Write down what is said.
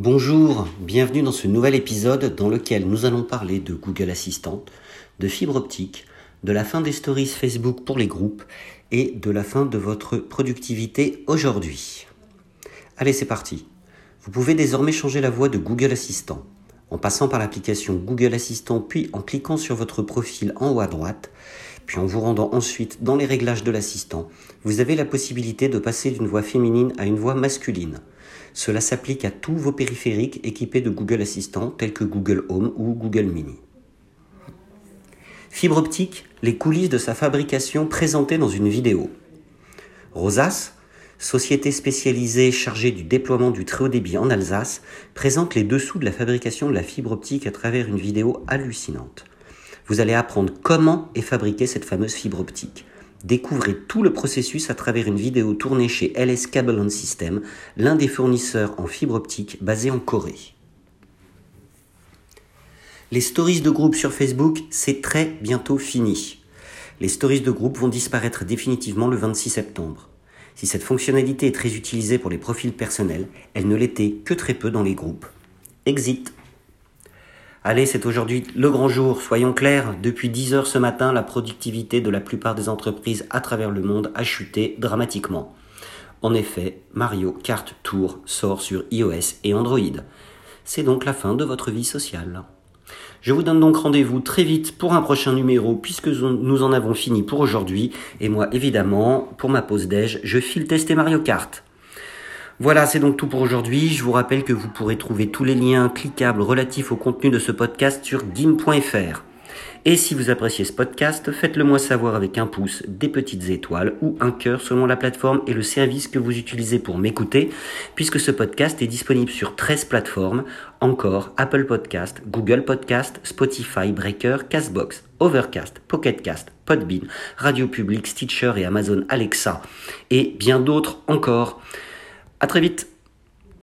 Bonjour, bienvenue dans ce nouvel épisode dans lequel nous allons parler de Google Assistant, de fibre optique, de la fin des stories Facebook pour les groupes et de la fin de votre productivité aujourd'hui. Allez, c'est parti. Vous pouvez désormais changer la voix de Google Assistant en passant par l'application Google Assistant puis en cliquant sur votre profil en haut à droite, puis en vous rendant ensuite dans les réglages de l'assistant. Vous avez la possibilité de passer d'une voix féminine à une voix masculine. Cela s'applique à tous vos périphériques équipés de Google Assistant tels que Google Home ou Google Mini. Fibre optique, les coulisses de sa fabrication présentées dans une vidéo. Rosas, société spécialisée chargée du déploiement du très haut débit en Alsace, présente les dessous de la fabrication de la fibre optique à travers une vidéo hallucinante. Vous allez apprendre comment est fabriquée cette fameuse fibre optique. Découvrez tout le processus à travers une vidéo tournée chez LS Cable System, l'un des fournisseurs en fibre optique basé en Corée. Les stories de groupe sur Facebook, c'est très bientôt fini. Les stories de groupe vont disparaître définitivement le 26 septembre. Si cette fonctionnalité est très utilisée pour les profils personnels, elle ne l'était que très peu dans les groupes. Exit. Allez, c'est aujourd'hui le grand jour, soyons clairs, depuis 10 heures ce matin, la productivité de la plupart des entreprises à travers le monde a chuté dramatiquement. En effet, Mario Kart Tour sort sur iOS et Android. C'est donc la fin de votre vie sociale. Je vous donne donc rendez-vous très vite pour un prochain numéro puisque nous en avons fini pour aujourd'hui et moi évidemment pour ma pause déj je file tester Mario Kart. Voilà, c'est donc tout pour aujourd'hui. Je vous rappelle que vous pourrez trouver tous les liens cliquables relatifs au contenu de ce podcast sur gim.fr. Et si vous appréciez ce podcast, faites-le moi savoir avec un pouce, des petites étoiles ou un cœur selon la plateforme et le service que vous utilisez pour m'écouter, puisque ce podcast est disponible sur 13 plateformes, encore Apple Podcast, Google Podcast, Spotify, Breaker, Castbox, Overcast, Pocketcast, Podbean, Radio Public, Stitcher et Amazon Alexa, et bien d'autres encore. À très vite